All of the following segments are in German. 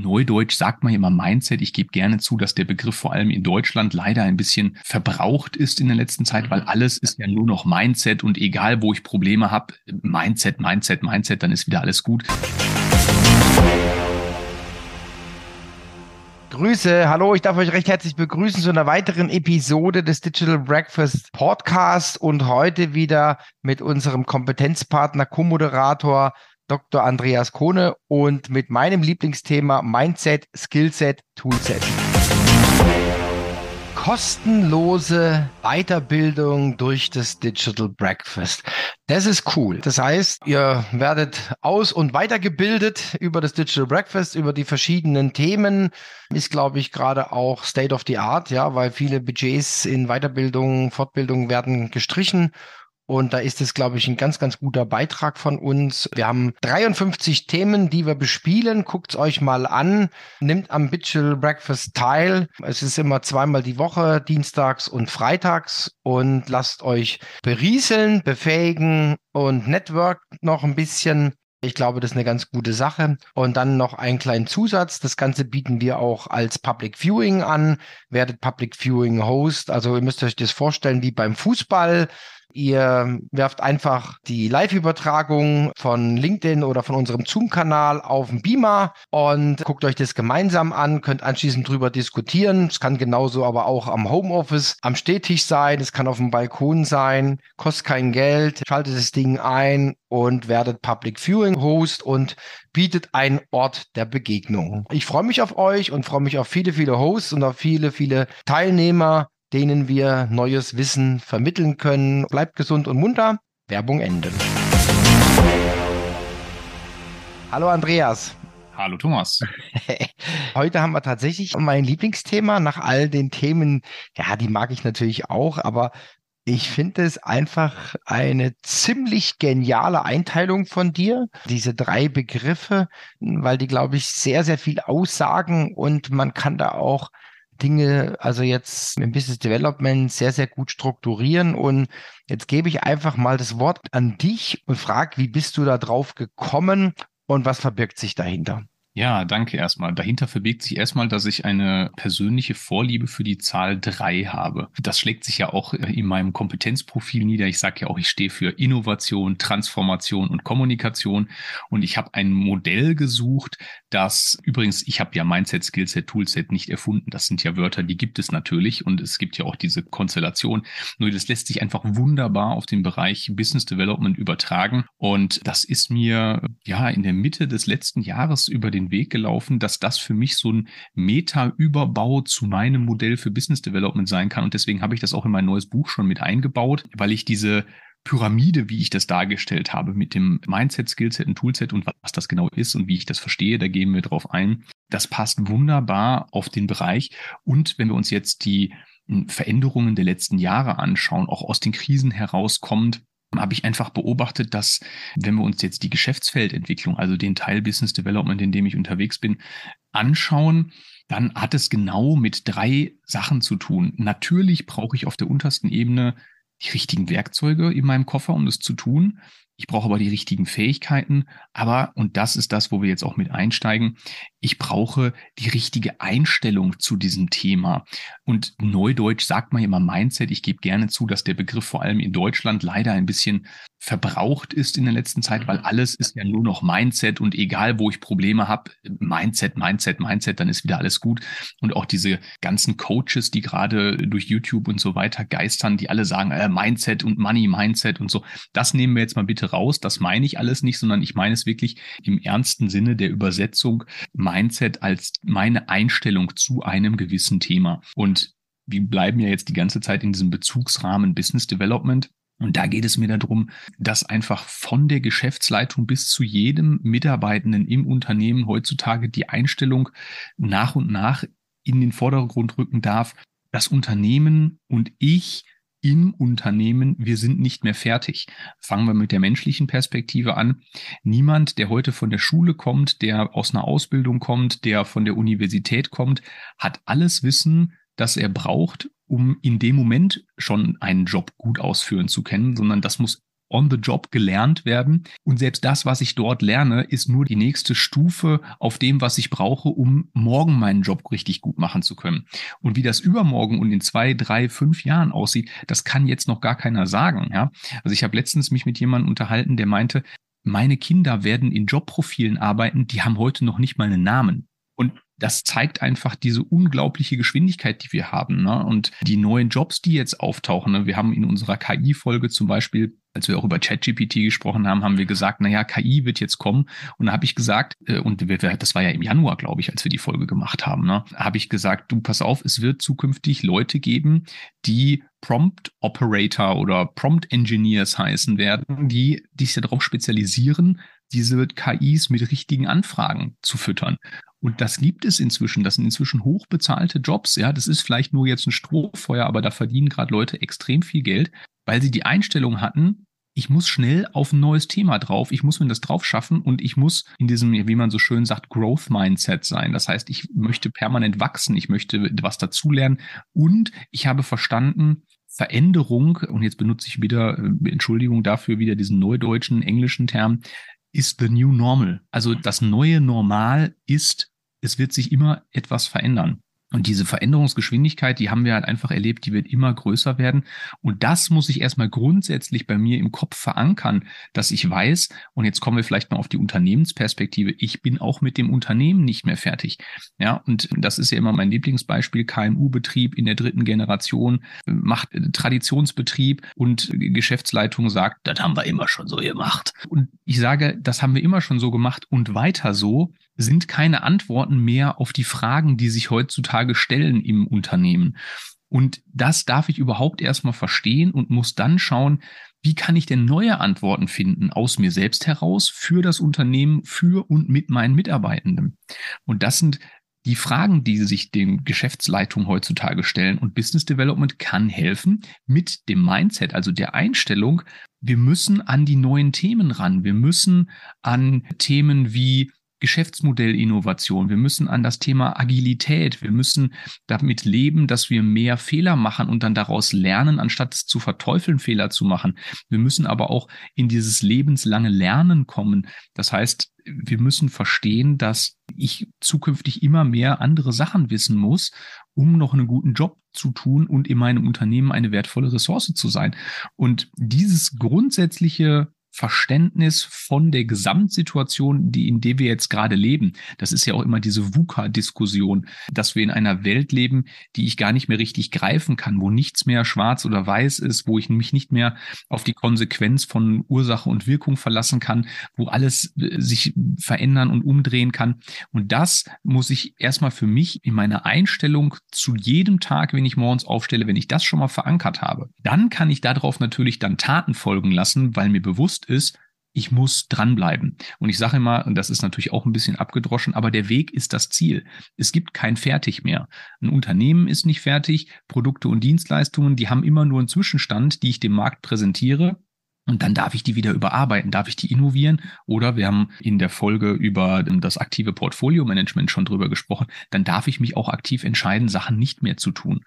Neudeutsch sagt man immer Mindset. Ich gebe gerne zu, dass der Begriff vor allem in Deutschland leider ein bisschen verbraucht ist in der letzten Zeit, weil alles ist ja nur noch Mindset und egal, wo ich Probleme habe, Mindset, Mindset, Mindset, dann ist wieder alles gut. Grüße, hallo, ich darf euch recht herzlich begrüßen zu einer weiteren Episode des Digital Breakfast Podcast und heute wieder mit unserem Kompetenzpartner, Co-Moderator Dr. Andreas Kohne und mit meinem Lieblingsthema Mindset, Skillset, Toolset. Kostenlose Weiterbildung durch das Digital Breakfast. Das ist cool. Das heißt, ihr werdet aus- und weitergebildet über das Digital Breakfast, über die verschiedenen Themen. Ist, glaube ich, gerade auch State of the Art, ja, weil viele Budgets in Weiterbildung, Fortbildung werden gestrichen und da ist es, glaube ich, ein ganz, ganz guter Beitrag von uns. Wir haben 53 Themen, die wir bespielen. Guckt es euch mal an. Nimmt am Digital Breakfast teil. Es ist immer zweimal die Woche, dienstags und freitags. Und lasst euch berieseln, befähigen und network noch ein bisschen. Ich glaube, das ist eine ganz gute Sache. Und dann noch einen kleinen Zusatz. Das Ganze bieten wir auch als Public Viewing an. Werdet Public Viewing Host. Also ihr müsst euch das vorstellen wie beim Fußball. Ihr werft einfach die Live-Übertragung von LinkedIn oder von unserem Zoom-Kanal auf den Beamer und guckt euch das gemeinsam an, könnt anschließend drüber diskutieren. Es kann genauso aber auch am Homeoffice, am Stehtisch sein, es kann auf dem Balkon sein, kostet kein Geld, schaltet das Ding ein und werdet Public Viewing Host und bietet einen Ort der Begegnung. Ich freue mich auf euch und freue mich auf viele, viele Hosts und auf viele, viele Teilnehmer denen wir neues Wissen vermitteln können. Bleibt gesund und munter. Werbung enden. Hallo Andreas. Hallo Thomas. Heute haben wir tatsächlich mein Lieblingsthema nach all den Themen. Ja, die mag ich natürlich auch, aber ich finde es einfach eine ziemlich geniale Einteilung von dir, diese drei Begriffe, weil die, glaube ich, sehr, sehr viel aussagen und man kann da auch Dinge, also jetzt im Business Development sehr, sehr gut strukturieren. Und jetzt gebe ich einfach mal das Wort an dich und frage, wie bist du da drauf gekommen und was verbirgt sich dahinter? Ja, danke erstmal. Dahinter verbirgt sich erstmal, dass ich eine persönliche Vorliebe für die Zahl drei habe. Das schlägt sich ja auch in meinem Kompetenzprofil nieder. Ich sage ja auch, ich stehe für Innovation, Transformation und Kommunikation. Und ich habe ein Modell gesucht, das übrigens, ich habe ja Mindset, Skillset, Toolset nicht erfunden. Das sind ja Wörter, die gibt es natürlich. Und es gibt ja auch diese Konstellation. Nur das lässt sich einfach wunderbar auf den Bereich Business Development übertragen. Und das ist mir ja in der Mitte des letzten Jahres über den Weg gelaufen, dass das für mich so ein Meta-Überbau zu meinem Modell für Business Development sein kann. Und deswegen habe ich das auch in mein neues Buch schon mit eingebaut, weil ich diese Pyramide, wie ich das dargestellt habe, mit dem Mindset, Skillset und Toolset und was das genau ist und wie ich das verstehe, da gehen wir drauf ein. Das passt wunderbar auf den Bereich. Und wenn wir uns jetzt die hm, Veränderungen der letzten Jahre anschauen, auch aus den Krisen herauskommt, habe ich einfach beobachtet, dass wenn wir uns jetzt die Geschäftsfeldentwicklung, also den Teil Business Development, in dem ich unterwegs bin, anschauen, dann hat es genau mit drei Sachen zu tun. Natürlich brauche ich auf der untersten Ebene die richtigen Werkzeuge in meinem Koffer, um das zu tun. Ich brauche aber die richtigen Fähigkeiten. Aber, und das ist das, wo wir jetzt auch mit einsteigen, ich brauche die richtige Einstellung zu diesem Thema. Und neudeutsch sagt man immer Mindset. Ich gebe gerne zu, dass der Begriff vor allem in Deutschland leider ein bisschen verbraucht ist in der letzten Zeit, weil alles ist ja nur noch Mindset und egal, wo ich Probleme habe, Mindset, Mindset, Mindset, dann ist wieder alles gut. Und auch diese ganzen Coaches, die gerade durch YouTube und so weiter geistern, die alle sagen, äh, Mindset und Money, Mindset und so, das nehmen wir jetzt mal bitte raus. Das meine ich alles nicht, sondern ich meine es wirklich im ernsten Sinne der Übersetzung Mindset als meine Einstellung zu einem gewissen Thema. Und wir bleiben ja jetzt die ganze Zeit in diesem Bezugsrahmen Business Development. Und da geht es mir darum, dass einfach von der Geschäftsleitung bis zu jedem Mitarbeitenden im Unternehmen heutzutage die Einstellung nach und nach in den Vordergrund rücken darf, das Unternehmen und ich im Unternehmen, wir sind nicht mehr fertig. Fangen wir mit der menschlichen Perspektive an. Niemand, der heute von der Schule kommt, der aus einer Ausbildung kommt, der von der Universität kommt, hat alles Wissen, das er braucht, um in dem Moment schon einen Job gut ausführen zu können, sondern das muss on the job gelernt werden. Und selbst das, was ich dort lerne, ist nur die nächste Stufe auf dem, was ich brauche, um morgen meinen Job richtig gut machen zu können. Und wie das übermorgen und in zwei, drei, fünf Jahren aussieht, das kann jetzt noch gar keiner sagen. Ja? Also ich habe letztens mich mit jemandem unterhalten, der meinte, meine Kinder werden in Jobprofilen arbeiten, die haben heute noch nicht mal einen Namen. Das zeigt einfach diese unglaubliche Geschwindigkeit, die wir haben. Ne? Und die neuen Jobs, die jetzt auftauchen. Ne? Wir haben in unserer KI-Folge zum Beispiel als wir auch über ChatGPT gesprochen haben, haben wir gesagt, na ja, KI wird jetzt kommen. Und da habe ich gesagt, äh, und das war ja im Januar, glaube ich, als wir die Folge gemacht haben, ne, habe ich gesagt, du pass auf, es wird zukünftig Leute geben, die Prompt Operator oder Prompt Engineers heißen werden, die, die sich darauf spezialisieren, diese KIs mit richtigen Anfragen zu füttern. Und das gibt es inzwischen. Das sind inzwischen hochbezahlte Jobs. Ja, das ist vielleicht nur jetzt ein Strohfeuer, aber da verdienen gerade Leute extrem viel Geld, weil sie die Einstellung hatten, ich muss schnell auf ein neues Thema drauf, ich muss mir das drauf schaffen und ich muss in diesem, wie man so schön sagt, Growth Mindset sein. Das heißt, ich möchte permanent wachsen, ich möchte was dazulernen und ich habe verstanden, Veränderung, und jetzt benutze ich wieder, äh, Entschuldigung dafür, wieder diesen neudeutschen, englischen Term, ist the new normal. Also das neue Normal ist, es wird sich immer etwas verändern. Und diese Veränderungsgeschwindigkeit, die haben wir halt einfach erlebt, die wird immer größer werden. Und das muss ich erstmal grundsätzlich bei mir im Kopf verankern, dass ich weiß, und jetzt kommen wir vielleicht mal auf die Unternehmensperspektive, ich bin auch mit dem Unternehmen nicht mehr fertig. Ja, und das ist ja immer mein Lieblingsbeispiel, KMU-Betrieb in der dritten Generation, macht Traditionsbetrieb und Geschäftsleitung sagt, das haben wir immer schon so gemacht. Und ich sage, das haben wir immer schon so gemacht und weiter so sind keine Antworten mehr auf die Fragen, die sich heutzutage stellen im Unternehmen. Und das darf ich überhaupt erstmal verstehen und muss dann schauen, wie kann ich denn neue Antworten finden aus mir selbst heraus für das Unternehmen, für und mit meinen Mitarbeitenden. Und das sind die Fragen, die sich den Geschäftsleitungen heutzutage stellen. Und Business Development kann helfen mit dem Mindset, also der Einstellung, wir müssen an die neuen Themen ran. Wir müssen an Themen wie Geschäftsmodellinnovation. Wir müssen an das Thema Agilität. Wir müssen damit leben, dass wir mehr Fehler machen und dann daraus lernen, anstatt zu verteufeln, Fehler zu machen. Wir müssen aber auch in dieses lebenslange Lernen kommen. Das heißt, wir müssen verstehen, dass ich zukünftig immer mehr andere Sachen wissen muss, um noch einen guten Job zu tun und in meinem Unternehmen eine wertvolle Ressource zu sein. Und dieses grundsätzliche Verständnis von der Gesamtsituation, die in der wir jetzt gerade leben. Das ist ja auch immer diese VUCA-Diskussion, dass wir in einer Welt leben, die ich gar nicht mehr richtig greifen kann, wo nichts mehr schwarz oder weiß ist, wo ich mich nicht mehr auf die Konsequenz von Ursache und Wirkung verlassen kann, wo alles äh, sich verändern und umdrehen kann. Und das muss ich erstmal für mich in meiner Einstellung zu jedem Tag, wenn ich morgens aufstelle, wenn ich das schon mal verankert habe, dann kann ich darauf natürlich dann Taten folgen lassen, weil mir bewusst bewusst ist, ich muss dranbleiben. Und ich sage immer, und das ist natürlich auch ein bisschen abgedroschen, aber der Weg ist das Ziel. Es gibt kein Fertig mehr. Ein Unternehmen ist nicht fertig. Produkte und Dienstleistungen, die haben immer nur einen Zwischenstand, die ich dem Markt präsentiere. Und dann darf ich die wieder überarbeiten, darf ich die innovieren. Oder wir haben in der Folge über das aktive Portfolio-Management schon drüber gesprochen. Dann darf ich mich auch aktiv entscheiden, Sachen nicht mehr zu tun.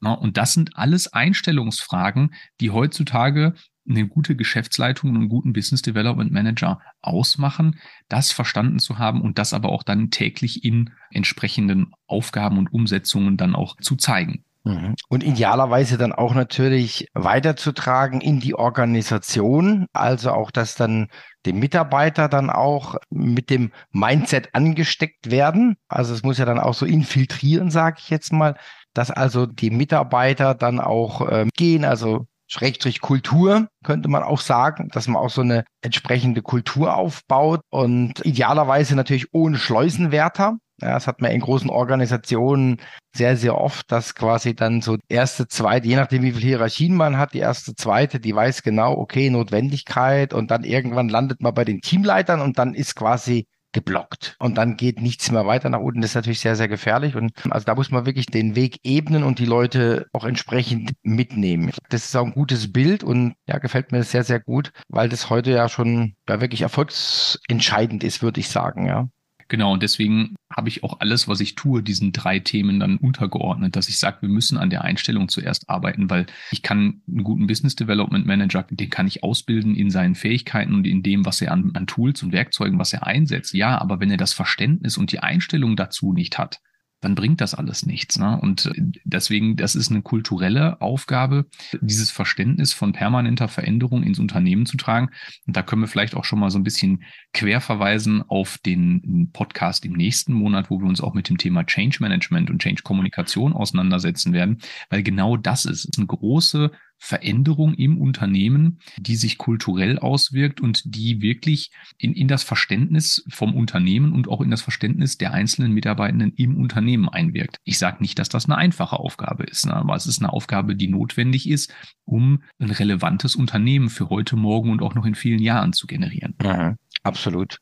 Und das sind alles Einstellungsfragen, die heutzutage eine gute Geschäftsleitung und einen guten Business Development Manager ausmachen, das verstanden zu haben und das aber auch dann täglich in entsprechenden Aufgaben und Umsetzungen dann auch zu zeigen. Mhm. Und idealerweise dann auch natürlich weiterzutragen in die Organisation, also auch, dass dann die Mitarbeiter dann auch mit dem Mindset angesteckt werden. Also es muss ja dann auch so infiltrieren, sage ich jetzt mal, dass also die Mitarbeiter dann auch äh, gehen, also Schrägstrich Kultur, könnte man auch sagen, dass man auch so eine entsprechende Kultur aufbaut und idealerweise natürlich ohne Schleusenwärter. Ja, das hat man in großen Organisationen sehr, sehr oft, dass quasi dann so erste, zweite, je nachdem wie viel Hierarchien man hat, die erste, zweite, die weiß genau, okay, Notwendigkeit und dann irgendwann landet man bei den Teamleitern und dann ist quasi geblockt und dann geht nichts mehr weiter nach unten. Das ist natürlich sehr, sehr gefährlich und also da muss man wirklich den Weg ebnen und die Leute auch entsprechend mitnehmen. Das ist auch ein gutes Bild und ja, gefällt mir sehr, sehr gut, weil das heute ja schon ja, wirklich erfolgsentscheidend ist, würde ich sagen, ja. Genau, und deswegen habe ich auch alles, was ich tue, diesen drei Themen dann untergeordnet, dass ich sage, wir müssen an der Einstellung zuerst arbeiten, weil ich kann einen guten Business Development Manager, den kann ich ausbilden in seinen Fähigkeiten und in dem, was er an, an Tools und Werkzeugen, was er einsetzt. Ja, aber wenn er das Verständnis und die Einstellung dazu nicht hat, dann bringt das alles nichts. Ne? Und äh, deswegen, das ist eine kulturelle Aufgabe, dieses Verständnis von permanenter Veränderung ins Unternehmen zu tragen. Und da können wir vielleicht auch schon mal so ein bisschen quer verweisen auf den Podcast im nächsten Monat, wo wir uns auch mit dem Thema Change Management und Change Kommunikation auseinandersetzen werden, weil genau das ist, eine große Veränderung im Unternehmen, die sich kulturell auswirkt und die wirklich in, in das Verständnis vom Unternehmen und auch in das Verständnis der einzelnen Mitarbeitenden im Unternehmen einwirkt. Ich sage nicht, dass das eine einfache Aufgabe ist, ne, aber es ist eine Aufgabe, die notwendig ist, um ein relevantes Unternehmen für heute, morgen und auch noch in vielen Jahren zu generieren. Mhm, absolut.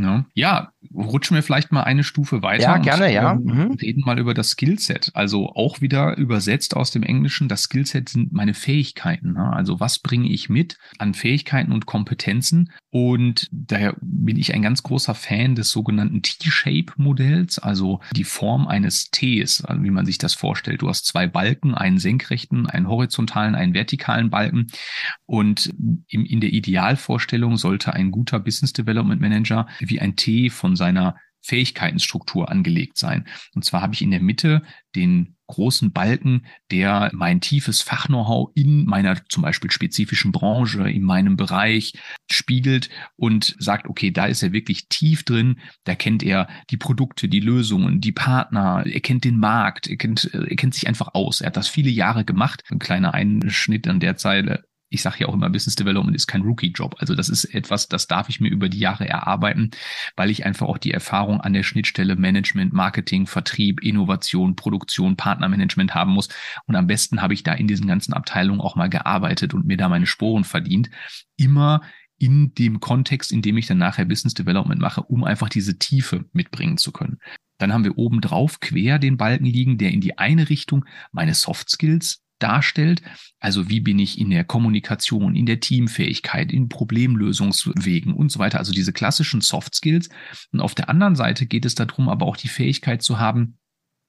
Ne? Ja, rutschen wir vielleicht mal eine Stufe weiter. Ja, gerne, und, ja. Mhm. Reden mal über das Skillset. Also auch wieder übersetzt aus dem Englischen. Das Skillset sind meine Fähigkeiten. Ne? Also was bringe ich mit an Fähigkeiten und Kompetenzen? Und daher bin ich ein ganz großer Fan des sogenannten T-Shape-Modells, also die Form eines Ts, also wie man sich das vorstellt. Du hast zwei Balken, einen senkrechten, einen horizontalen, einen vertikalen Balken. Und in, in der Idealvorstellung sollte ein guter Business Development Manager wie ein T von seiner Fähigkeitenstruktur angelegt sein. Und zwar habe ich in der Mitte den großen Balken, der mein tiefes Fachknow-how in meiner zum Beispiel spezifischen Branche, in meinem Bereich spiegelt und sagt, okay, da ist er wirklich tief drin, da kennt er die Produkte, die Lösungen, die Partner, er kennt den Markt, er kennt, er kennt sich einfach aus. Er hat das viele Jahre gemacht. Ein kleiner Einschnitt an der Zeile ich sage ja auch immer, Business Development ist kein Rookie-Job. Also das ist etwas, das darf ich mir über die Jahre erarbeiten, weil ich einfach auch die Erfahrung an der Schnittstelle Management, Marketing, Vertrieb, Innovation, Produktion, Partnermanagement haben muss. Und am besten habe ich da in diesen ganzen Abteilungen auch mal gearbeitet und mir da meine Sporen verdient. Immer in dem Kontext, in dem ich dann nachher Business Development mache, um einfach diese Tiefe mitbringen zu können. Dann haben wir oben drauf quer den Balken liegen, der in die eine Richtung meine Soft Skills darstellt. Also wie bin ich in der Kommunikation, in der Teamfähigkeit, in Problemlösungswegen und so weiter. Also diese klassischen Soft Skills. Und auf der anderen Seite geht es darum, aber auch die Fähigkeit zu haben,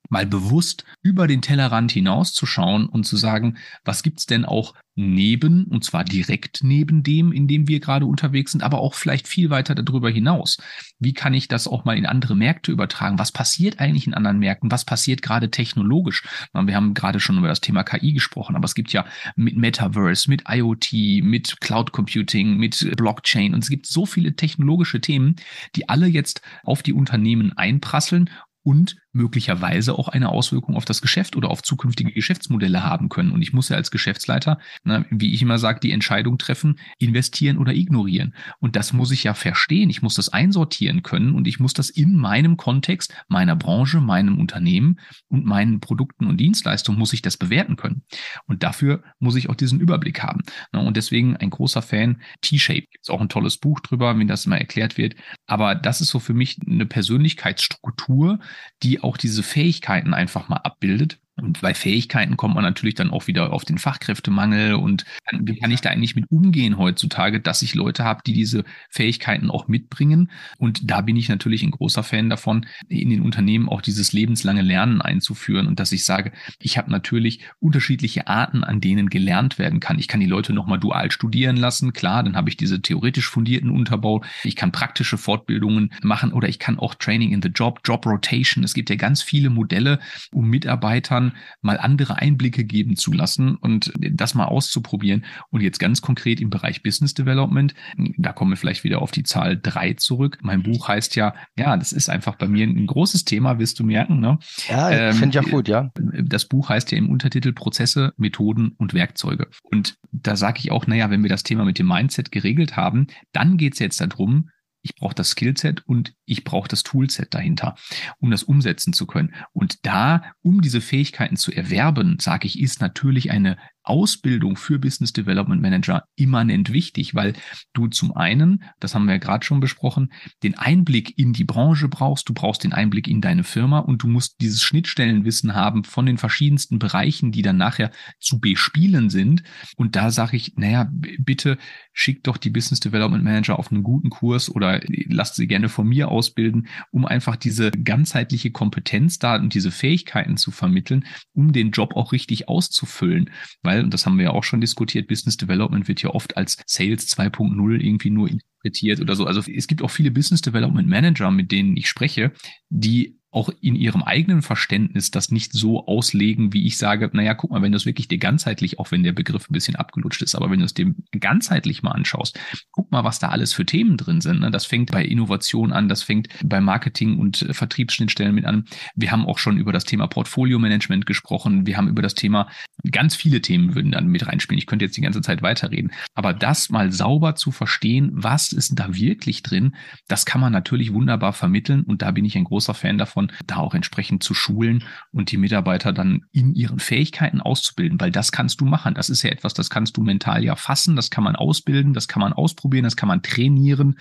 mal bewusst über den Tellerrand hinauszuschauen und zu sagen, was gibt's denn auch neben, und zwar direkt neben dem, in dem wir gerade unterwegs sind, aber auch vielleicht viel weiter darüber hinaus. Wie kann ich das auch mal in andere Märkte übertragen? Was passiert eigentlich in anderen Märkten? Was passiert gerade technologisch? Wir haben gerade schon über das Thema KI gesprochen, aber es gibt ja mit Metaverse, mit IoT, mit Cloud Computing, mit Blockchain und es gibt so viele technologische Themen, die alle jetzt auf die Unternehmen einprasseln und möglicherweise auch eine Auswirkung auf das Geschäft oder auf zukünftige Geschäftsmodelle haben können. Und ich muss ja als Geschäftsleiter, na, wie ich immer sage, die Entscheidung treffen, investieren oder ignorieren. Und das muss ich ja verstehen. Ich muss das einsortieren können und ich muss das in meinem Kontext, meiner Branche, meinem Unternehmen und meinen Produkten und Dienstleistungen muss ich das bewerten können. Und dafür muss ich auch diesen Überblick haben. Und deswegen ein großer Fan. T-Shape gibt auch ein tolles Buch drüber, wenn das mal erklärt wird. Aber das ist so für mich eine Persönlichkeitsstruktur, die auch diese Fähigkeiten einfach mal abbildet und bei Fähigkeiten kommt man natürlich dann auch wieder auf den Fachkräftemangel und wie kann ich da eigentlich mit umgehen heutzutage, dass ich Leute habe, die diese Fähigkeiten auch mitbringen. Und da bin ich natürlich ein großer Fan davon, in den Unternehmen auch dieses lebenslange Lernen einzuführen und dass ich sage, ich habe natürlich unterschiedliche Arten, an denen gelernt werden kann. Ich kann die Leute nochmal dual studieren lassen, klar, dann habe ich diese theoretisch fundierten Unterbau. Ich kann praktische Fortbildungen machen oder ich kann auch Training in the Job, Job Rotation. Es gibt ja ganz viele Modelle, um Mitarbeitern mal andere Einblicke geben zu lassen und das mal auszuprobieren. Und jetzt ganz konkret im Bereich Business Development, da kommen wir vielleicht wieder auf die Zahl drei zurück. Mein Buch heißt ja, ja, das ist einfach bei mir ein großes Thema, wirst du merken. Ne? Ja, ähm, finde ich ja gut, ja. Das Buch heißt ja im Untertitel Prozesse, Methoden und Werkzeuge. Und da sage ich auch, naja, wenn wir das Thema mit dem Mindset geregelt haben, dann geht es jetzt darum, ich brauche das Skillset und ich brauche das Toolset dahinter, um das umsetzen zu können. Und da, um diese Fähigkeiten zu erwerben, sage ich, ist natürlich eine Ausbildung für Business Development Manager immanent wichtig, weil du zum einen, das haben wir ja gerade schon besprochen, den Einblick in die Branche brauchst, du brauchst den Einblick in deine Firma und du musst dieses Schnittstellenwissen haben von den verschiedensten Bereichen, die dann nachher zu bespielen sind. Und da sage ich, naja, bitte schick doch die Business Development Manager auf einen guten Kurs oder lasst sie gerne von mir aus ausbilden, um einfach diese ganzheitliche Kompetenz da und diese Fähigkeiten zu vermitteln, um den Job auch richtig auszufüllen. Weil, und das haben wir ja auch schon diskutiert, Business Development wird ja oft als Sales 2.0 irgendwie nur interpretiert oder so. Also es gibt auch viele Business Development Manager, mit denen ich spreche, die auch in ihrem eigenen Verständnis das nicht so auslegen, wie ich sage, naja, guck mal, wenn du es wirklich dir ganzheitlich, auch wenn der Begriff ein bisschen abgelutscht ist, aber wenn du es dir ganzheitlich mal anschaust, guck mal, was da alles für Themen drin sind. Ne? Das fängt bei Innovation an, das fängt bei Marketing und äh, Vertriebsschnittstellen mit an. Wir haben auch schon über das Thema Portfolio-Management gesprochen. Wir haben über das Thema, ganz viele Themen würden dann mit reinspielen. Ich könnte jetzt die ganze Zeit weiterreden. Aber das mal sauber zu verstehen, was ist da wirklich drin, das kann man natürlich wunderbar vermitteln. Und da bin ich ein großer Fan davon, davon, da auch entsprechend zu schulen und die Mitarbeiter dann in ihren Fähigkeiten auszubilden, weil das kannst du machen. Das ist ja etwas, das kannst du mental ja fassen, das kann man ausbilden, das kann man ausprobieren, das kann man trainieren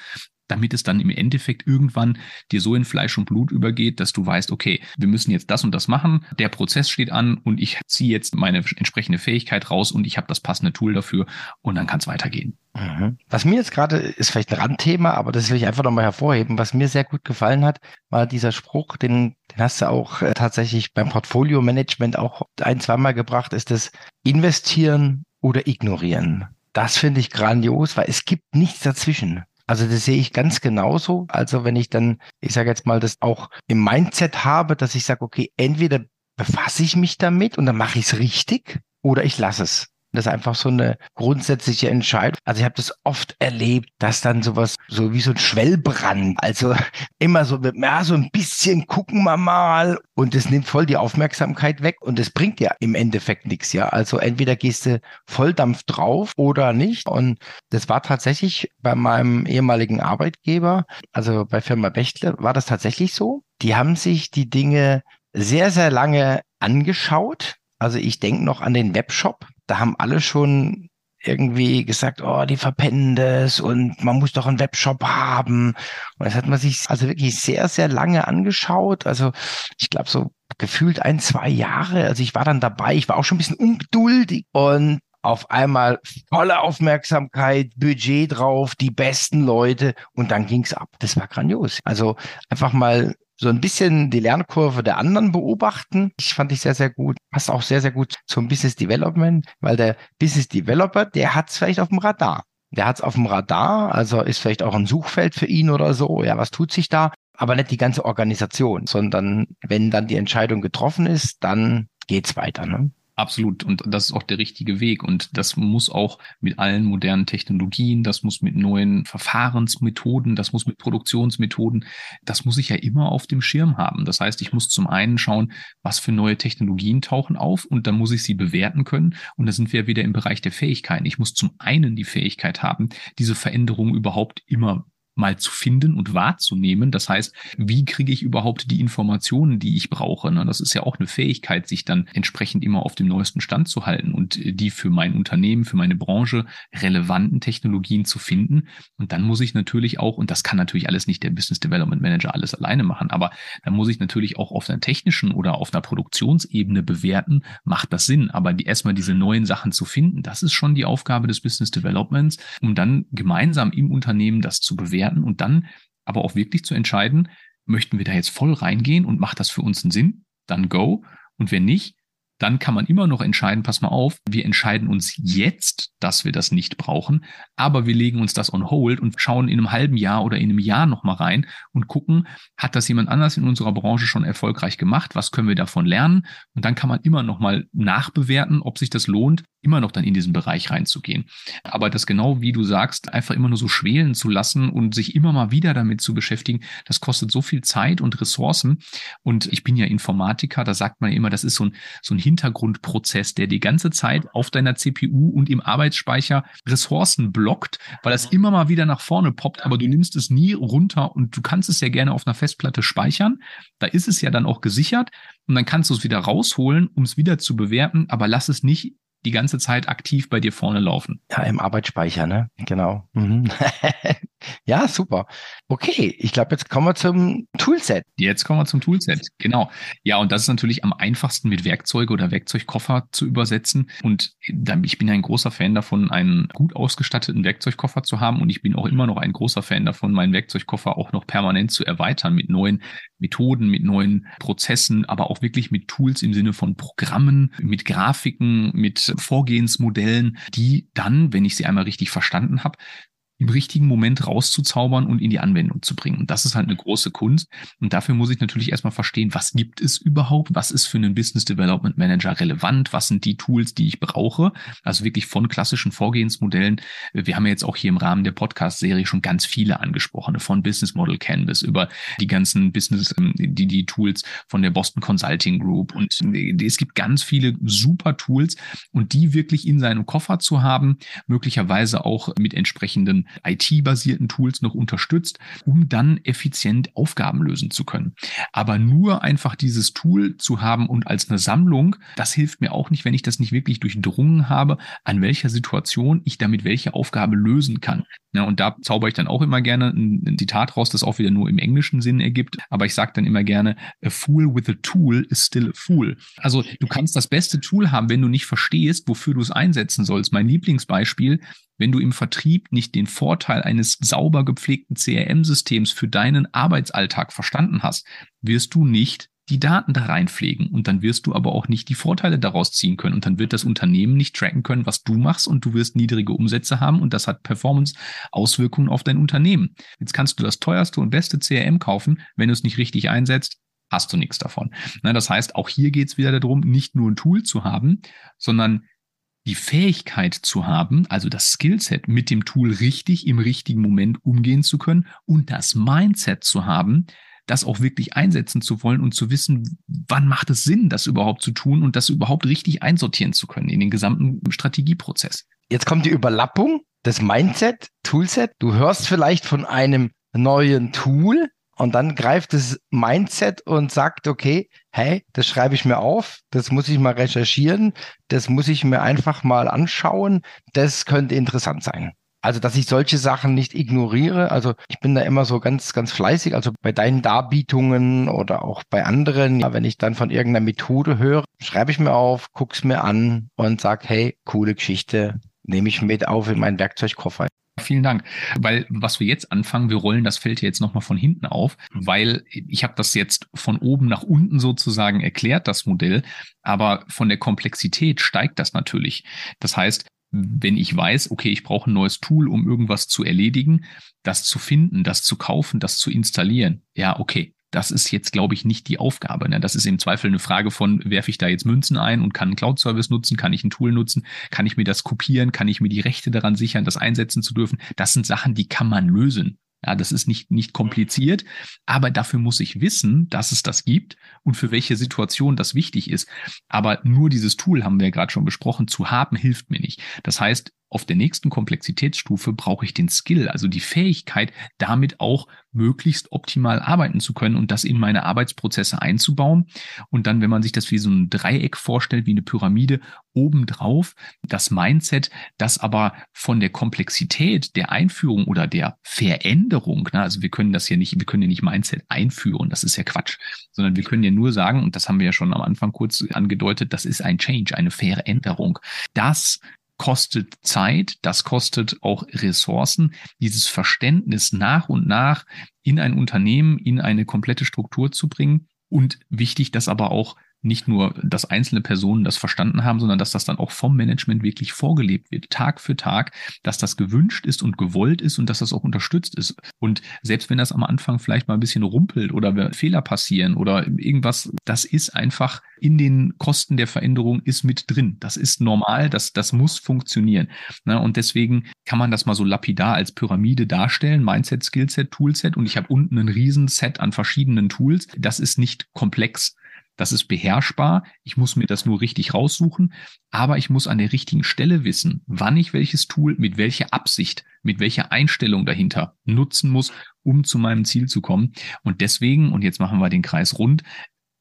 damit es dann im Endeffekt irgendwann dir so in Fleisch und Blut übergeht, dass du weißt, okay, wir müssen jetzt das und das machen, der Prozess steht an und ich ziehe jetzt meine entsprechende Fähigkeit raus und ich habe das passende Tool dafür und dann kann es weitergehen. Mhm. Was mir jetzt gerade ist vielleicht ein Randthema, aber das will ich einfach nochmal hervorheben. Was mir sehr gut gefallen hat, war dieser Spruch, den, den hast du auch äh, tatsächlich beim Portfolio-Management auch ein, zweimal gebracht, ist das investieren oder ignorieren. Das finde ich grandios, weil es gibt nichts dazwischen. Also das sehe ich ganz genauso. Also wenn ich dann, ich sage jetzt mal, das auch im Mindset habe, dass ich sage, okay, entweder befasse ich mich damit und dann mache ich es richtig oder ich lasse es. Das ist einfach so eine grundsätzliche Entscheidung. Also ich habe das oft erlebt, dass dann sowas so wie so ein Schwellbrand, also immer so, ja, so ein bisschen gucken wir mal und das nimmt voll die Aufmerksamkeit weg und das bringt ja im Endeffekt nichts, ja. Also entweder gehst du Volldampf drauf oder nicht und das war tatsächlich bei meinem ehemaligen Arbeitgeber, also bei Firma Bechtle, war das tatsächlich so. Die haben sich die Dinge sehr, sehr lange angeschaut. Also ich denke noch an den Webshop, da haben alle schon irgendwie gesagt, oh, die verpennen das und man muss doch einen Webshop haben. Und das hat man sich also wirklich sehr, sehr lange angeschaut. Also ich glaube so gefühlt ein, zwei Jahre. Also ich war dann dabei, ich war auch schon ein bisschen ungeduldig und auf einmal volle Aufmerksamkeit, Budget drauf, die besten Leute und dann ging's ab. Das war grandios. Also einfach mal so ein bisschen die Lernkurve der anderen beobachten. Ich fand ich sehr, sehr gut. Passt auch sehr, sehr gut zum Business Development, weil der Business Developer, der hat es vielleicht auf dem Radar. Der hat es auf dem Radar, also ist vielleicht auch ein Suchfeld für ihn oder so. Ja, was tut sich da? Aber nicht die ganze Organisation, sondern wenn dann die Entscheidung getroffen ist, dann geht's weiter. Ne? Absolut. Und das ist auch der richtige Weg. Und das muss auch mit allen modernen Technologien, das muss mit neuen Verfahrensmethoden, das muss mit Produktionsmethoden, das muss ich ja immer auf dem Schirm haben. Das heißt, ich muss zum einen schauen, was für neue Technologien tauchen auf und dann muss ich sie bewerten können. Und da sind wir wieder im Bereich der Fähigkeiten. Ich muss zum einen die Fähigkeit haben, diese Veränderungen überhaupt immer mal zu finden und wahrzunehmen. Das heißt, wie kriege ich überhaupt die Informationen, die ich brauche? Ne? Das ist ja auch eine Fähigkeit, sich dann entsprechend immer auf dem neuesten Stand zu halten und die für mein Unternehmen, für meine Branche relevanten Technologien zu finden. Und dann muss ich natürlich auch, und das kann natürlich alles nicht der Business Development Manager alles alleine machen, aber dann muss ich natürlich auch auf einer technischen oder auf einer Produktionsebene bewerten, macht das Sinn. Aber die, erstmal diese neuen Sachen zu finden, das ist schon die Aufgabe des Business Developments, um dann gemeinsam im Unternehmen das zu bewerten bewerten und dann aber auch wirklich zu entscheiden, möchten wir da jetzt voll reingehen und macht das für uns einen Sinn? Dann go. Und wenn nicht, dann kann man immer noch entscheiden, pass mal auf, wir entscheiden uns jetzt, dass wir das nicht brauchen, aber wir legen uns das on hold und schauen in einem halben Jahr oder in einem Jahr nochmal rein und gucken, hat das jemand anders in unserer Branche schon erfolgreich gemacht? Was können wir davon lernen? Und dann kann man immer nochmal nachbewerten, ob sich das lohnt, immer noch dann in diesen Bereich reinzugehen. Aber das genau wie du sagst, einfach immer nur so schwelen zu lassen und sich immer mal wieder damit zu beschäftigen, das kostet so viel Zeit und Ressourcen. Und ich bin ja Informatiker, da sagt man immer, das ist so ein, so ein Hintergrundprozess, der die ganze Zeit auf deiner CPU und im Arbeitsspeicher Ressourcen blockt, weil das immer mal wieder nach vorne poppt, aber du nimmst es nie runter und du kannst es ja gerne auf einer Festplatte speichern. Da ist es ja dann auch gesichert und dann kannst du es wieder rausholen, um es wieder zu bewerten, aber lass es nicht die ganze Zeit aktiv bei dir vorne laufen. Ja, im Arbeitsspeicher, ne? Genau. Mhm. ja, super. Okay, ich glaube, jetzt kommen wir zum Toolset. Jetzt kommen wir zum Toolset, genau. Ja, und das ist natürlich am einfachsten mit Werkzeuge oder Werkzeugkoffer zu übersetzen. Und ich bin ein großer Fan davon, einen gut ausgestatteten Werkzeugkoffer zu haben. Und ich bin auch immer noch ein großer Fan davon, meinen Werkzeugkoffer auch noch permanent zu erweitern mit neuen Methoden, mit neuen Prozessen, aber auch wirklich mit Tools im Sinne von Programmen, mit Grafiken, mit Vorgehensmodellen, die dann, wenn ich sie einmal richtig verstanden habe, im richtigen Moment rauszuzaubern und in die Anwendung zu bringen. Und das ist halt eine große Kunst. Und dafür muss ich natürlich erstmal verstehen, was gibt es überhaupt? Was ist für einen Business Development Manager relevant? Was sind die Tools, die ich brauche? Also wirklich von klassischen Vorgehensmodellen. Wir haben ja jetzt auch hier im Rahmen der Podcast-Serie schon ganz viele angesprochen, von Business Model Canvas über die ganzen Business, ähm, die, die Tools von der Boston Consulting Group. Und es gibt ganz viele super Tools und die wirklich in seinem Koffer zu haben, möglicherweise auch mit entsprechenden IT-basierten Tools noch unterstützt, um dann effizient Aufgaben lösen zu können. Aber nur einfach dieses Tool zu haben und als eine Sammlung, das hilft mir auch nicht, wenn ich das nicht wirklich durchdrungen habe, an welcher Situation ich damit welche Aufgabe lösen kann. Ja, und da zauber ich dann auch immer gerne ein, ein Zitat raus, das auch wieder nur im englischen Sinn ergibt. Aber ich sage dann immer gerne, a fool with a tool is still a fool. Also du kannst das beste Tool haben, wenn du nicht verstehst, wofür du es einsetzen sollst. Mein Lieblingsbeispiel, wenn du im Vertrieb nicht den Vorteil eines sauber gepflegten CRM-Systems für deinen Arbeitsalltag verstanden hast, wirst du nicht die Daten da reinpflegen und dann wirst du aber auch nicht die Vorteile daraus ziehen können und dann wird das Unternehmen nicht tracken können, was du machst und du wirst niedrige Umsätze haben und das hat Performance-Auswirkungen auf dein Unternehmen. Jetzt kannst du das teuerste und beste CRM kaufen, wenn du es nicht richtig einsetzt, hast du nichts davon. das heißt, auch hier geht es wieder darum, nicht nur ein Tool zu haben, sondern die Fähigkeit zu haben, also das Skillset mit dem Tool richtig im richtigen Moment umgehen zu können und das Mindset zu haben, das auch wirklich einsetzen zu wollen und zu wissen, wann macht es Sinn, das überhaupt zu tun und das überhaupt richtig einsortieren zu können in den gesamten Strategieprozess. Jetzt kommt die Überlappung, das Mindset, Toolset. Du hörst vielleicht von einem neuen Tool, und dann greift das Mindset und sagt, okay, hey, das schreibe ich mir auf, das muss ich mal recherchieren, das muss ich mir einfach mal anschauen, das könnte interessant sein. Also, dass ich solche Sachen nicht ignoriere. Also, ich bin da immer so ganz, ganz fleißig. Also, bei deinen Darbietungen oder auch bei anderen, wenn ich dann von irgendeiner Methode höre, schreibe ich mir auf, guck's mir an und sag, hey, coole Geschichte, nehme ich mit auf in meinen Werkzeugkoffer. Vielen Dank. Weil was wir jetzt anfangen, wir rollen das Feld jetzt nochmal von hinten auf, weil ich habe das jetzt von oben nach unten sozusagen erklärt, das Modell, aber von der Komplexität steigt das natürlich. Das heißt, wenn ich weiß, okay, ich brauche ein neues Tool, um irgendwas zu erledigen, das zu finden, das zu kaufen, das zu installieren, ja, okay, das ist jetzt, glaube ich, nicht die Aufgabe. Ne? Das ist im Zweifel eine Frage von, werfe ich da jetzt Münzen ein und kann einen Cloud-Service nutzen, kann ich ein Tool nutzen, kann ich mir das kopieren, kann ich mir die Rechte daran sichern, das einsetzen zu dürfen. Das sind Sachen, die kann man lösen. Ja, das ist nicht, nicht kompliziert, aber dafür muss ich wissen, dass es das gibt und für welche Situation das wichtig ist. Aber nur dieses Tool, haben wir ja gerade schon besprochen, zu haben, hilft mir nicht. Das heißt, auf der nächsten Komplexitätsstufe brauche ich den Skill, also die Fähigkeit, damit auch möglichst optimal arbeiten zu können und das in meine Arbeitsprozesse einzubauen. Und dann, wenn man sich das wie so ein Dreieck vorstellt, wie eine Pyramide, obendrauf das Mindset, das aber von der Komplexität der Einführung oder der Veränderung, ne, also wir können das ja nicht, wir können ja nicht Mindset einführen, das ist ja Quatsch, sondern wir können ja nur sagen, und das haben wir ja schon am Anfang kurz angedeutet, das ist ein Change, eine Veränderung. Das kostet Zeit, das kostet auch Ressourcen, dieses Verständnis nach und nach in ein Unternehmen, in eine komplette Struktur zu bringen. Und wichtig, dass aber auch nicht nur, dass einzelne Personen das verstanden haben, sondern dass das dann auch vom Management wirklich vorgelebt wird, Tag für Tag, dass das gewünscht ist und gewollt ist und dass das auch unterstützt ist. Und selbst wenn das am Anfang vielleicht mal ein bisschen rumpelt oder Fehler passieren oder irgendwas, das ist einfach in den Kosten der Veränderung ist mit drin. Das ist normal, das, das muss funktionieren. Und deswegen kann man das mal so lapidar als Pyramide darstellen, Mindset, Skillset, Toolset und ich habe unten ein Riesenset an verschiedenen Tools. Das ist nicht komplex. Das ist beherrschbar. Ich muss mir das nur richtig raussuchen, aber ich muss an der richtigen Stelle wissen, wann ich welches Tool mit welcher Absicht, mit welcher Einstellung dahinter nutzen muss, um zu meinem Ziel zu kommen. Und deswegen, und jetzt machen wir den Kreis rund,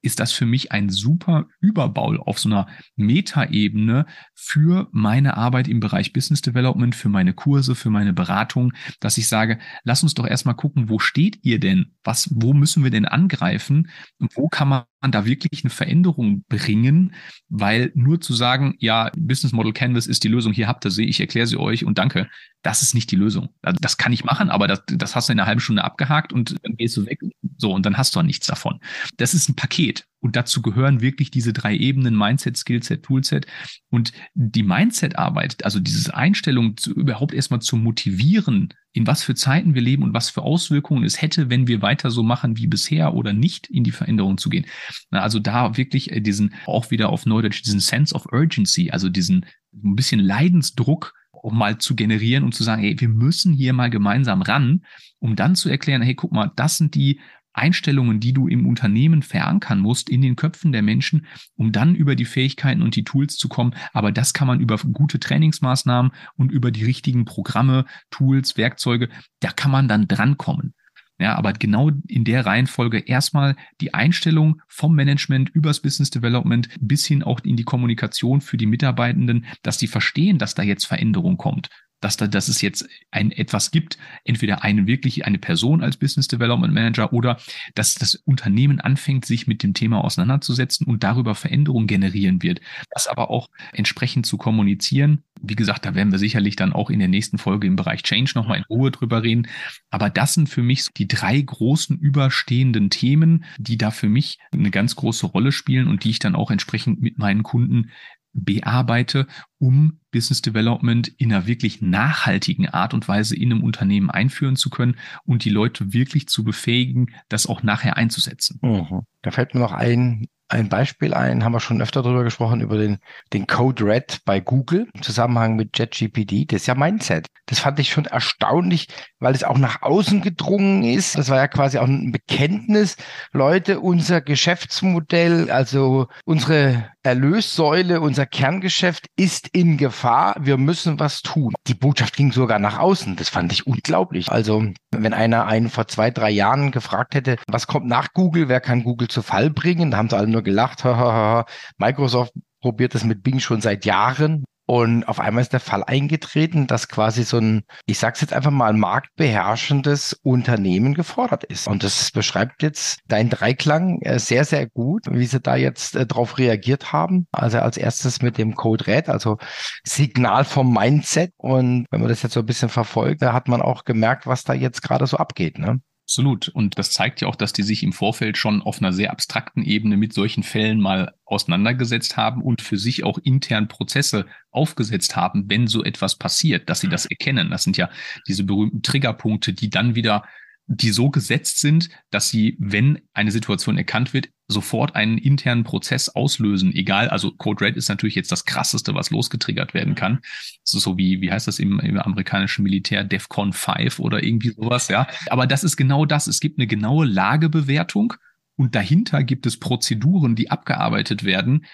ist das für mich ein super Überbau auf so einer Metaebene für meine Arbeit im Bereich Business Development, für meine Kurse, für meine Beratung, dass ich sage, lass uns doch erstmal gucken, wo steht ihr denn? Was, wo müssen wir denn angreifen? Und wo kann man da wirklich eine Veränderung bringen? Weil nur zu sagen, ja, Business Model Canvas ist die Lösung, hier habt ihr sie, ich erkläre sie euch und danke, das ist nicht die Lösung. Also das kann ich machen, aber das, das hast du in einer halben Stunde abgehakt und dann gehst du weg. So, und dann hast du nichts davon. Das ist ein Paket. Und dazu gehören wirklich diese drei Ebenen, Mindset, Skillset, Toolset. Und die Mindset-Arbeit, also diese Einstellung zu, überhaupt erstmal zu motivieren, in was für Zeiten wir leben und was für Auswirkungen es hätte, wenn wir weiter so machen wie bisher oder nicht in die Veränderung zu gehen. Also da wirklich äh, diesen, auch wieder auf Neudeutsch, diesen Sense of Urgency, also diesen ein bisschen Leidensdruck um mal zu generieren und zu sagen, hey, wir müssen hier mal gemeinsam ran, um dann zu erklären, hey, guck mal, das sind die Einstellungen, die du im Unternehmen verankern musst, in den Köpfen der Menschen, um dann über die Fähigkeiten und die Tools zu kommen. Aber das kann man über gute Trainingsmaßnahmen und über die richtigen Programme, Tools, Werkzeuge, da kann man dann drankommen. Ja, aber genau in der Reihenfolge erstmal die Einstellung vom Management übers Business Development bis hin auch in die Kommunikation für die Mitarbeitenden, dass die verstehen, dass da jetzt Veränderung kommt dass da, dass es jetzt ein etwas gibt, entweder eine wirklich eine Person als Business Development Manager oder dass das Unternehmen anfängt, sich mit dem Thema auseinanderzusetzen und darüber Veränderungen generieren wird. Das aber auch entsprechend zu kommunizieren. Wie gesagt, da werden wir sicherlich dann auch in der nächsten Folge im Bereich Change nochmal in Ruhe drüber reden. Aber das sind für mich die drei großen überstehenden Themen, die da für mich eine ganz große Rolle spielen und die ich dann auch entsprechend mit meinen Kunden bearbeite, um Business Development in einer wirklich nachhaltigen Art und Weise in einem Unternehmen einführen zu können und die Leute wirklich zu befähigen, das auch nachher einzusetzen. Mhm. Da fällt mir noch ein, ein Beispiel ein, haben wir schon öfter darüber gesprochen, über den, den Code Red bei Google im Zusammenhang mit JetGPD. Das ist ja Mindset. Das fand ich schon erstaunlich, weil es auch nach außen gedrungen ist. Das war ja quasi auch ein Bekenntnis. Leute, unser Geschäftsmodell, also unsere Erlössäule, unser Kerngeschäft ist in Gefahr. Wir müssen was tun. Die Botschaft ging sogar nach außen. Das fand ich unglaublich. Also, wenn einer einen vor zwei, drei Jahren gefragt hätte, was kommt nach Google, wer kann Google zu Fall bringen, da haben sie alle nur gelacht. Microsoft probiert das mit Bing schon seit Jahren. Und auf einmal ist der Fall eingetreten, dass quasi so ein, ich sag's jetzt einfach mal, marktbeherrschendes Unternehmen gefordert ist. Und das beschreibt jetzt dein Dreiklang äh, sehr, sehr gut, wie sie da jetzt äh, drauf reagiert haben. Also als erstes mit dem Code Red, also Signal vom Mindset. Und wenn man das jetzt so ein bisschen verfolgt, da hat man auch gemerkt, was da jetzt gerade so abgeht. Ne? Absolut. Und das zeigt ja auch, dass die sich im Vorfeld schon auf einer sehr abstrakten Ebene mit solchen Fällen mal auseinandergesetzt haben und für sich auch intern Prozesse aufgesetzt haben, wenn so etwas passiert, dass sie das erkennen. Das sind ja diese berühmten Triggerpunkte, die dann wieder die so gesetzt sind, dass sie, wenn eine Situation erkannt wird, sofort einen internen Prozess auslösen. Egal, also Code Red ist natürlich jetzt das krasseste, was losgetriggert werden kann. Das ist so wie, wie heißt das im, im amerikanischen Militär, DEFCON 5 oder irgendwie sowas, ja. Aber das ist genau das. Es gibt eine genaue Lagebewertung und dahinter gibt es Prozeduren, die abgearbeitet werden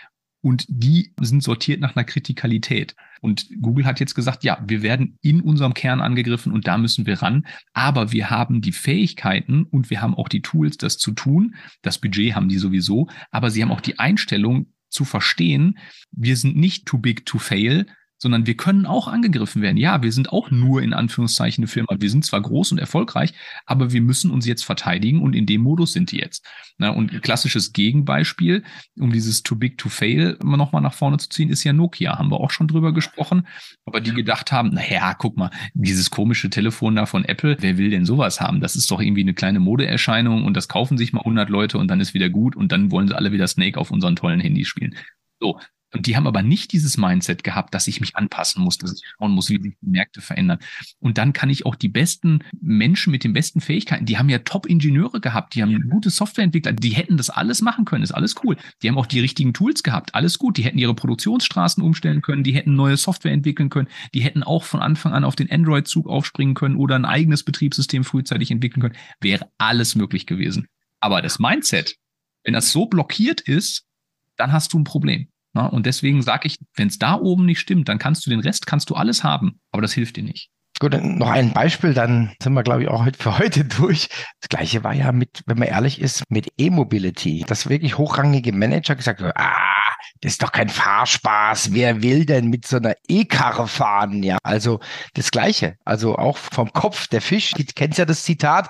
und die sind sortiert nach einer Kritikalität. Und Google hat jetzt gesagt, ja, wir werden in unserem Kern angegriffen und da müssen wir ran. Aber wir haben die Fähigkeiten und wir haben auch die Tools, das zu tun. Das Budget haben die sowieso, aber sie haben auch die Einstellung zu verstehen, wir sind nicht too big to fail, sondern wir können auch angegriffen werden. Ja, wir sind auch nur in Anführungszeichen eine Firma. Wir sind zwar groß und erfolgreich, aber wir müssen uns jetzt verteidigen und in dem Modus sind die jetzt. Na, und klassisches Gegenbeispiel, um dieses too big to fail immer nochmal nach vorne zu ziehen, ist ja Nokia. Haben wir auch schon drüber gesprochen, aber die gedacht haben, naja, guck mal, dieses komische Telefon da von Apple, wer will denn sowas haben? Das ist doch irgendwie eine kleine Modeerscheinung und das kaufen sich mal 100 Leute und dann ist wieder gut und dann wollen sie alle wieder Snake auf unseren tollen Handys spielen. So, und die haben aber nicht dieses Mindset gehabt, dass ich mich anpassen muss, dass ich schauen muss, wie sich die Märkte verändern. Und dann kann ich auch die besten Menschen mit den besten Fähigkeiten, die haben ja Top-Ingenieure gehabt, die haben gute Softwareentwickler, die hätten das alles machen können, ist alles cool. Die haben auch die richtigen Tools gehabt, alles gut. Die hätten ihre Produktionsstraßen umstellen können, die hätten neue Software entwickeln können, die hätten auch von Anfang an auf den Android-Zug aufspringen können oder ein eigenes Betriebssystem frühzeitig entwickeln können. Wäre alles möglich gewesen. Aber das Mindset, wenn das so blockiert ist, dann hast du ein Problem. Na, und deswegen sage ich, wenn es da oben nicht stimmt, dann kannst du den Rest, kannst du alles haben, aber das hilft dir nicht. Gut, noch ein Beispiel, dann sind wir, glaube ich, auch für heute durch. Das gleiche war ja mit, wenn man ehrlich ist, mit E-Mobility. Dass wirklich hochrangige Manager gesagt haben, ah, das ist doch kein Fahrspaß. Wer will denn mit so einer E-Karre fahren? Ja, also das Gleiche. Also auch vom Kopf der Fisch. Du kennst ja das Zitat,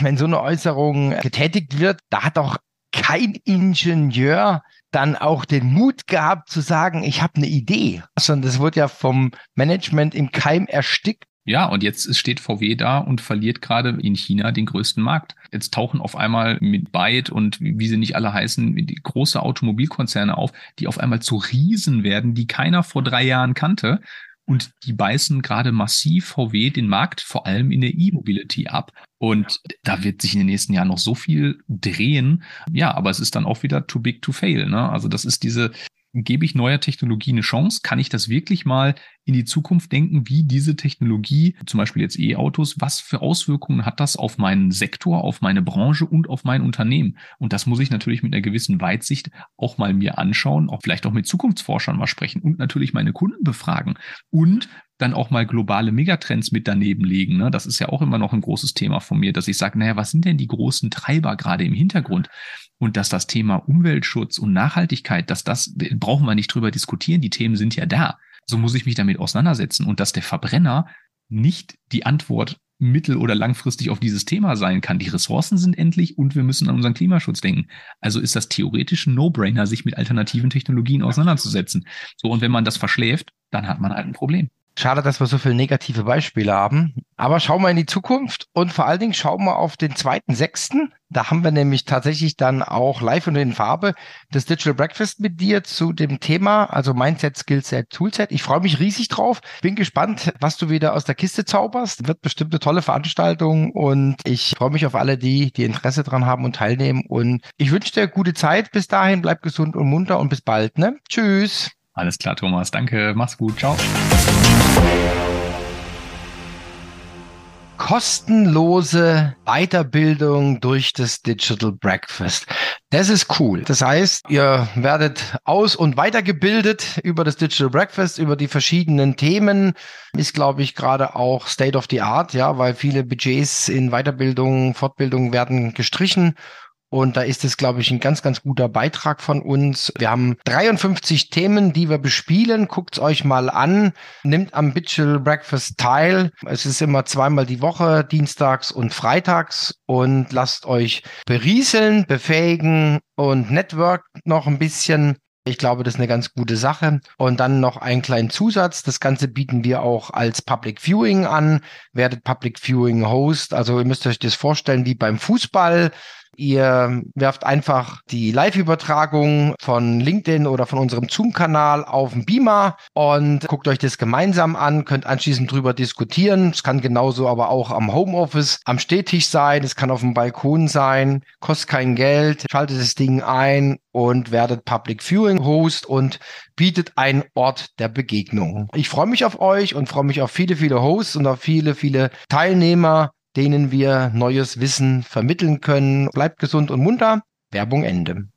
wenn so eine Äußerung getätigt wird, da hat auch kein Ingenieur dann auch den Mut gehabt zu sagen, ich habe eine Idee, sondern das wurde ja vom Management im Keim erstickt. Ja, und jetzt steht VW da und verliert gerade in China den größten Markt. Jetzt tauchen auf einmal mit Byte und wie sie nicht alle heißen, große Automobilkonzerne auf, die auf einmal zu Riesen werden, die keiner vor drei Jahren kannte. Und die beißen gerade massiv VW den Markt, vor allem in der E-Mobility ab. Und da wird sich in den nächsten Jahren noch so viel drehen. Ja, aber es ist dann auch wieder too big to fail. Ne? Also das ist diese, gebe ich neuer Technologie eine Chance? Kann ich das wirklich mal in die Zukunft denken, wie diese Technologie, zum Beispiel jetzt E-Autos, was für Auswirkungen hat das auf meinen Sektor, auf meine Branche und auf mein Unternehmen? Und das muss ich natürlich mit einer gewissen Weitsicht auch mal mir anschauen, auch vielleicht auch mit Zukunftsforschern mal sprechen und natürlich meine Kunden befragen und dann auch mal globale Megatrends mit daneben legen. Ne? Das ist ja auch immer noch ein großes Thema von mir, dass ich sage, naja, was sind denn die großen Treiber gerade im Hintergrund? Und dass das Thema Umweltschutz und Nachhaltigkeit, dass das, brauchen wir nicht drüber diskutieren, die Themen sind ja da. So muss ich mich damit auseinandersetzen und dass der Verbrenner nicht die Antwort mittel- oder langfristig auf dieses Thema sein kann. Die Ressourcen sind endlich und wir müssen an unseren Klimaschutz denken. Also ist das theoretisch ein No-Brainer, sich mit alternativen Technologien auseinanderzusetzen. So, und wenn man das verschläft, dann hat man halt ein Problem. Schade, dass wir so viele negative Beispiele haben. Aber schauen wir in die Zukunft und vor allen Dingen schauen wir auf den zweiten sechsten. Da haben wir nämlich tatsächlich dann auch live und in Farbe das Digital Breakfast mit dir zu dem Thema, also Mindset, Skillset, Toolset. Ich freue mich riesig drauf. Bin gespannt, was du wieder aus der Kiste zauberst. Wird bestimmt eine tolle Veranstaltung und ich freue mich auf alle, die, die Interesse dran haben und teilnehmen. Und ich wünsche dir gute Zeit. Bis dahin, bleib gesund und munter und bis bald. Ne? Tschüss. Alles klar, Thomas. Danke. Mach's gut. Ciao. Kostenlose Weiterbildung durch das Digital Breakfast. Das ist cool. Das heißt, ihr werdet aus- und weitergebildet über das Digital Breakfast, über die verschiedenen Themen. Ist, glaube ich, gerade auch State of the Art, ja, weil viele Budgets in Weiterbildung, Fortbildung werden gestrichen und da ist es, glaube ich, ein ganz, ganz guter Beitrag von uns. Wir haben 53 Themen, die wir bespielen. Guckt es euch mal an. Nimmt am Digital Breakfast teil. Es ist immer zweimal die Woche, dienstags und freitags. Und lasst euch berieseln, befähigen und network noch ein bisschen. Ich glaube, das ist eine ganz gute Sache. Und dann noch einen kleinen Zusatz. Das Ganze bieten wir auch als Public Viewing an. Werdet Public Viewing Host. Also ihr müsst euch das vorstellen wie beim Fußball. Ihr werft einfach die Live-Übertragung von LinkedIn oder von unserem Zoom-Kanal auf den Beamer und guckt euch das gemeinsam an, könnt anschließend drüber diskutieren. Es kann genauso aber auch am Homeoffice, am Stehtisch sein, es kann auf dem Balkon sein, kostet kein Geld, schaltet das Ding ein und werdet Public Viewing Host und bietet einen Ort der Begegnung. Ich freue mich auf euch und freue mich auf viele, viele Hosts und auf viele, viele Teilnehmer denen wir neues Wissen vermitteln können. Bleibt gesund und munter. Werbung Ende.